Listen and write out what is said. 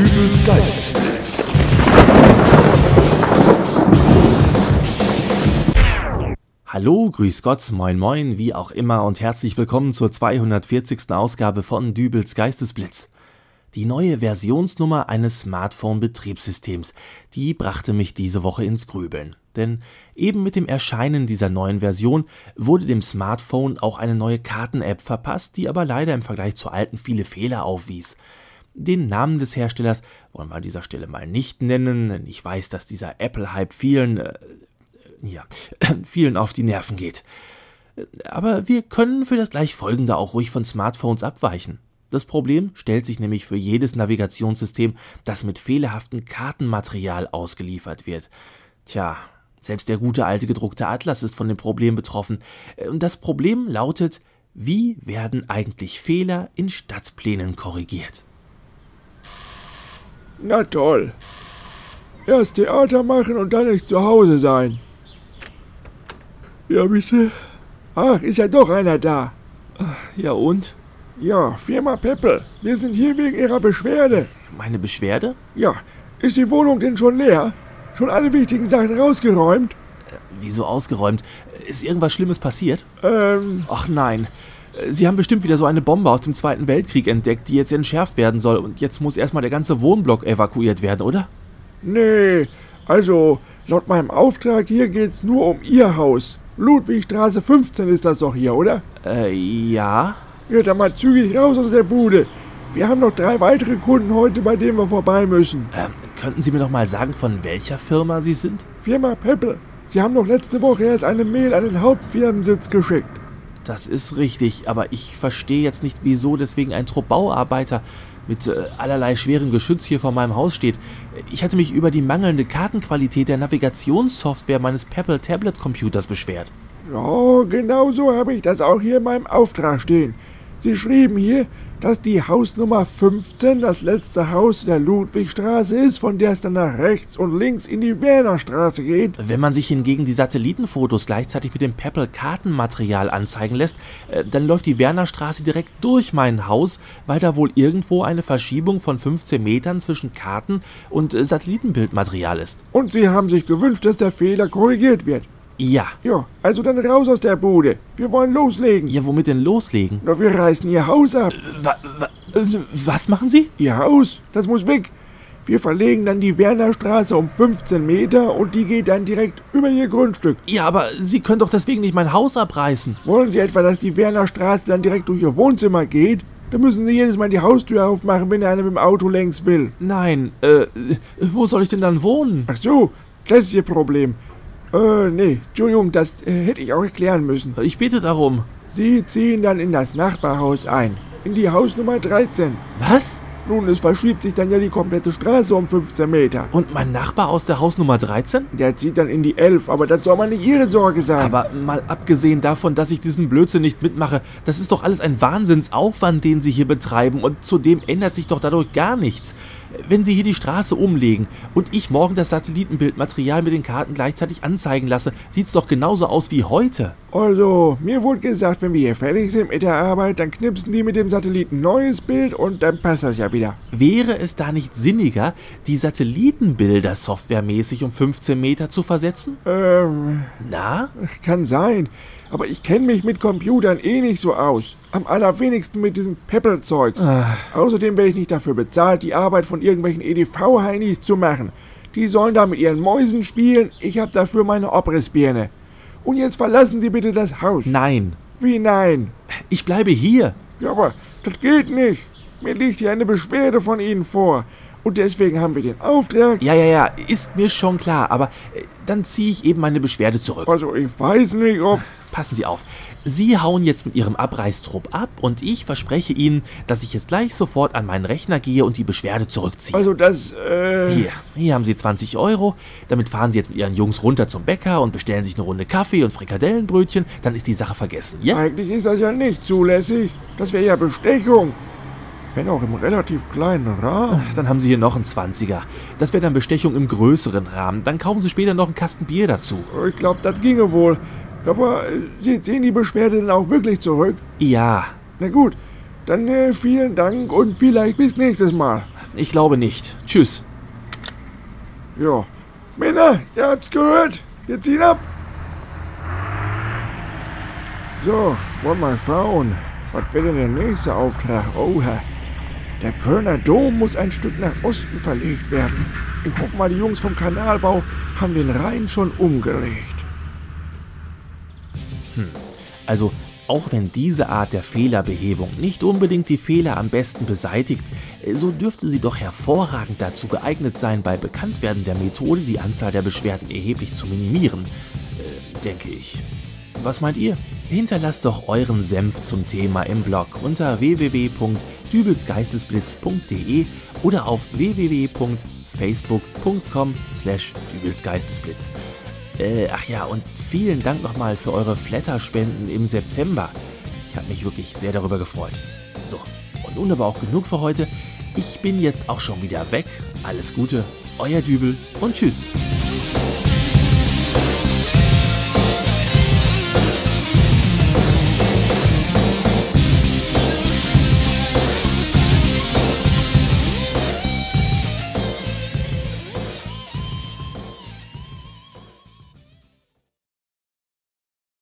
Dübels Geistesblitz. Hallo, grüß Gott, moin moin, wie auch immer und herzlich willkommen zur 240. Ausgabe von Dübels Geistesblitz. Die neue Versionsnummer eines Smartphone-Betriebssystems, die brachte mich diese Woche ins Grübeln. Denn eben mit dem Erscheinen dieser neuen Version wurde dem Smartphone auch eine neue Karten-App verpasst, die aber leider im Vergleich zur alten viele Fehler aufwies. Den Namen des Herstellers wollen wir an dieser Stelle mal nicht nennen, denn ich weiß, dass dieser Apple-Hype vielen, äh, ja, vielen auf die Nerven geht. Aber wir können für das gleich folgende auch ruhig von Smartphones abweichen. Das Problem stellt sich nämlich für jedes Navigationssystem, das mit fehlerhaftem Kartenmaterial ausgeliefert wird. Tja, selbst der gute alte gedruckte Atlas ist von dem Problem betroffen. Und das Problem lautet, wie werden eigentlich Fehler in Stadtplänen korrigiert? Na toll. Erst Theater machen und dann nicht zu Hause sein. Ja, bitte. Ach, ist ja doch einer da. Ja und? Ja, Firma Peppel. Wir sind hier wegen Ihrer Beschwerde. Meine Beschwerde? Ja, ist die Wohnung denn schon leer? Schon alle wichtigen Sachen rausgeräumt? Wieso ausgeräumt? Ist irgendwas Schlimmes passiert? Ähm, Ach nein. Sie haben bestimmt wieder so eine Bombe aus dem Zweiten Weltkrieg entdeckt, die jetzt entschärft werden soll. Und jetzt muss erstmal der ganze Wohnblock evakuiert werden, oder? nee. Also, laut meinem Auftrag hier geht's nur um Ihr Haus. Ludwigstraße 15 ist das doch hier, oder? Äh, ja. Ja, dann mal zügig raus aus der Bude. Wir haben noch drei weitere Kunden heute, bei denen wir vorbei müssen. Ähm, könnten Sie mir noch mal sagen, von welcher Firma Sie sind? Firma Peppel. Sie haben doch letzte Woche erst eine Mail an den Hauptfirmensitz geschickt. Das ist richtig, aber ich verstehe jetzt nicht, wieso deswegen ein Trupp Bauarbeiter mit äh, allerlei schwerem Geschütz hier vor meinem Haus steht. Ich hatte mich über die mangelnde Kartenqualität der Navigationssoftware meines Pebble Tablet Computers beschwert. Ja, genau so habe ich das auch hier in meinem Auftrag stehen. Sie schrieben hier, dass die Hausnummer 15 das letzte Haus der Ludwigstraße ist, von der es dann nach rechts und links in die Wernerstraße geht. Wenn man sich hingegen die Satellitenfotos gleichzeitig mit dem Pebble Kartenmaterial anzeigen lässt, äh, dann läuft die Wernerstraße direkt durch mein Haus, weil da wohl irgendwo eine Verschiebung von 15 Metern zwischen Karten und äh, Satellitenbildmaterial ist. Und Sie haben sich gewünscht, dass der Fehler korrigiert wird. Ja. Ja, also dann raus aus der Bude. Wir wollen loslegen. Ja, womit denn loslegen? Na, wir reißen Ihr Haus ab. Wa wa äh, was machen Sie? Ihr Haus, das muss weg. Wir verlegen dann die Wernerstraße um 15 Meter und die geht dann direkt über Ihr Grundstück. Ja, aber Sie können doch deswegen nicht mein Haus abreißen. Wollen Sie etwa, dass die Wernerstraße dann direkt durch Ihr Wohnzimmer geht? Da müssen Sie jedes Mal die Haustür aufmachen, wenn einer mit dem Auto längs will. Nein, äh, wo soll ich denn dann wohnen? Ach so, das ist Ihr Problem. Äh, nee, Entschuldigung, das äh, hätte ich auch erklären müssen. Ich bitte darum. Sie ziehen dann in das Nachbarhaus ein. In die Hausnummer 13. Was? Nun, es verschiebt sich dann ja die komplette Straße um 15 Meter. Und mein Nachbar aus der Hausnummer 13? Der zieht dann in die 11, aber das soll mal nicht Ihre Sorge sein. Aber mal abgesehen davon, dass ich diesen Blödsinn nicht mitmache, das ist doch alles ein Wahnsinnsaufwand, den Sie hier betreiben und zudem ändert sich doch dadurch gar nichts. Wenn Sie hier die Straße umlegen und ich morgen das Satellitenbildmaterial mit den Karten gleichzeitig anzeigen lasse, sieht's doch genauso aus wie heute. Also, mir wurde gesagt, wenn wir hier fertig sind mit der Arbeit, dann knipsen die mit dem Satelliten neues Bild und dann passt das ja wieder. Wäre es da nicht sinniger, die Satellitenbilder softwaremäßig um 15 Meter zu versetzen? Ähm, Na? kann sein. Aber ich kenne mich mit Computern eh nicht so aus. Am allerwenigsten mit diesem Pebble-Zeugs. Außerdem werde ich nicht dafür bezahlt, die Arbeit von irgendwelchen EDV-Heinis zu machen. Die sollen da mit ihren Mäusen spielen, ich habe dafür meine Obrissbirne. Und jetzt verlassen Sie bitte das Haus. Nein. Wie nein? Ich bleibe hier. Ja, aber das geht nicht. Mir liegt hier eine Beschwerde von Ihnen vor. Und deswegen haben wir den Auftrag. Ja, ja, ja, ist mir schon klar, aber äh, dann ziehe ich eben meine Beschwerde zurück. Also ich weiß nicht, ob... Passen Sie auf. Sie hauen jetzt mit Ihrem Abreißtrupp ab und ich verspreche Ihnen, dass ich jetzt gleich sofort an meinen Rechner gehe und die Beschwerde zurückziehe. Also das, äh... Hier, hier haben Sie 20 Euro. Damit fahren Sie jetzt mit Ihren Jungs runter zum Bäcker und bestellen sich eine Runde Kaffee und Frikadellenbrötchen. Dann ist die Sache vergessen, ja? Eigentlich ist das ja nicht zulässig. Das wäre ja Bestechung. Wenn auch im relativ kleinen Rahmen. Dann haben Sie hier noch einen 20er. Das wäre dann Bestechung im größeren Rahmen. Dann kaufen Sie später noch einen Kasten Bier dazu. Ich glaube, das ginge wohl. Aber äh, Sie ziehen die Beschwerde dann auch wirklich zurück? Ja, Na gut, Dann äh, vielen Dank und vielleicht bis nächstes Mal. Ich glaube nicht. Tschüss. Ja. Männer, ihr habt's gehört. Wir ziehen ab. So, wollen mal schauen. Was wird denn der nächste Auftrag? Oha. Der Kölner Dom muss ein Stück nach Osten verlegt werden. Ich hoffe mal, die Jungs vom Kanalbau haben den Rhein schon umgelegt. Also, auch wenn diese Art der Fehlerbehebung nicht unbedingt die Fehler am besten beseitigt, äh, so dürfte sie doch hervorragend dazu geeignet sein, bei Bekanntwerden der Methode die Anzahl der Beschwerden erheblich zu minimieren, äh, denke ich. Was meint ihr? Hinterlasst doch euren Senf zum Thema im Blog unter www.dübelsgeistesblitz.de oder auf www.facebook.com slash dübelsgeistesblitz. Äh, ach ja, und vielen Dank nochmal für eure Flatterspenden im September. Ich habe mich wirklich sehr darüber gefreut. So, und nun aber auch genug für heute. Ich bin jetzt auch schon wieder weg. Alles Gute, euer Dübel und tschüss.